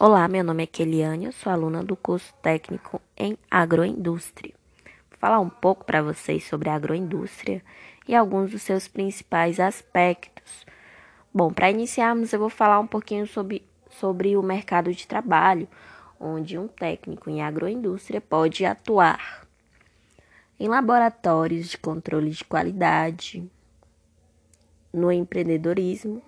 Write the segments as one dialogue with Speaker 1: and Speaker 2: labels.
Speaker 1: Olá, meu nome é Keliane, eu sou aluna do curso técnico em agroindústria. Vou falar um pouco para vocês sobre a agroindústria e alguns dos seus principais aspectos. Bom, para iniciarmos, eu vou falar um pouquinho sobre, sobre o mercado de trabalho, onde um técnico em agroindústria pode atuar em laboratórios de controle de qualidade, no empreendedorismo,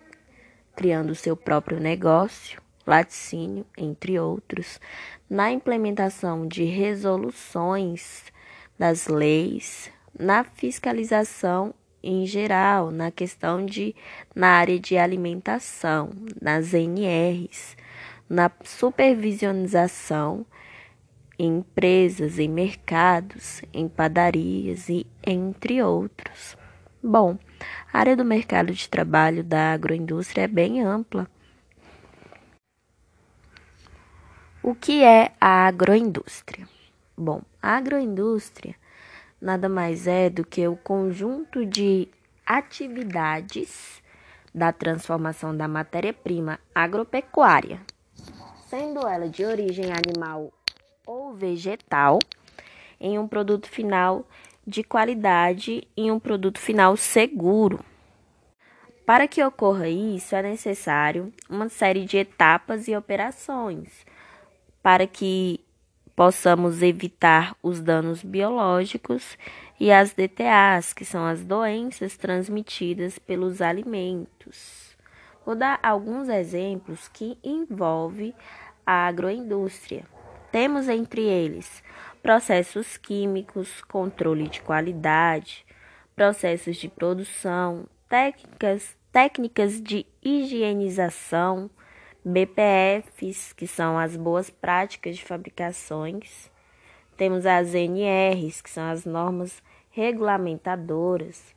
Speaker 1: criando seu próprio negócio laticínio, entre outros, na implementação de resoluções das leis, na fiscalização em geral, na questão de na área de alimentação, nas NRs, na supervisionização em empresas, em mercados, em padarias e entre outros. Bom, a área do mercado de trabalho da agroindústria é bem ampla O que é a agroindústria? Bom, a agroindústria nada mais é do que o conjunto de atividades da transformação da matéria-prima agropecuária, sendo ela de origem animal ou vegetal, em um produto final de qualidade e um produto final seguro. Para que ocorra isso, é necessário uma série de etapas e operações para que possamos evitar os danos biológicos e as DTAs, que são as doenças transmitidas pelos alimentos. Vou dar alguns exemplos que envolvem a agroindústria. Temos entre eles processos químicos, controle de qualidade, processos de produção, técnicas, técnicas de higienização, BPFs, que são as boas práticas de fabricações. Temos as NRs, que são as normas regulamentadoras.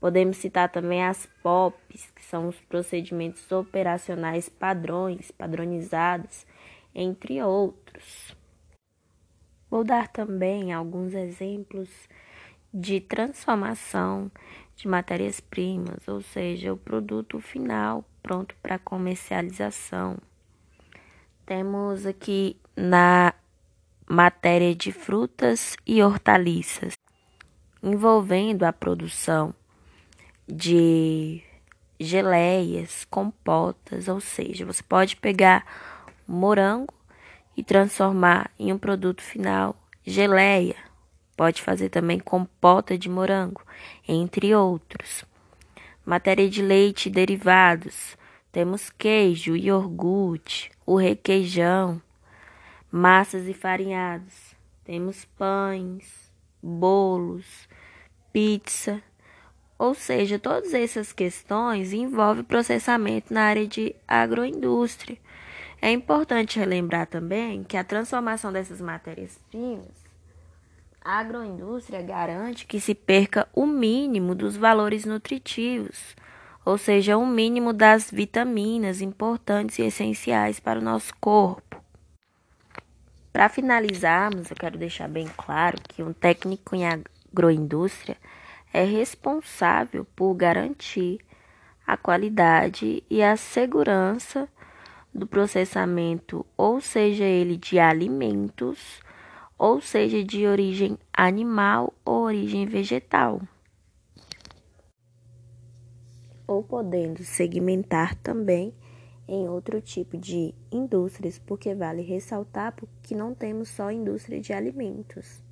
Speaker 1: Podemos citar também as POPs, que são os procedimentos operacionais padrões, padronizados, entre outros. Vou dar também alguns exemplos de transformação de matérias-primas, ou seja, o produto final pronto para comercialização. Temos aqui na matéria de frutas e hortaliças, envolvendo a produção de geleias, compotas, ou seja, você pode pegar morango e transformar em um produto final geleia Pode fazer também compota de morango, entre outros. Matéria de leite e derivados. Temos queijo, iogurte, o requeijão, massas e farinhados. Temos pães, bolos, pizza. Ou seja, todas essas questões envolvem processamento na área de agroindústria. É importante relembrar também que a transformação dessas matérias-primas a agroindústria garante que se perca o mínimo dos valores nutritivos, ou seja, o mínimo das vitaminas importantes e essenciais para o nosso corpo. Para finalizarmos, eu quero deixar bem claro que um técnico em agroindústria é responsável por garantir a qualidade e a segurança do processamento, ou seja ele de alimentos ou seja de origem animal ou origem vegetal. Ou podendo segmentar também em outro tipo de indústrias, porque vale ressaltar que não temos só indústria de alimentos.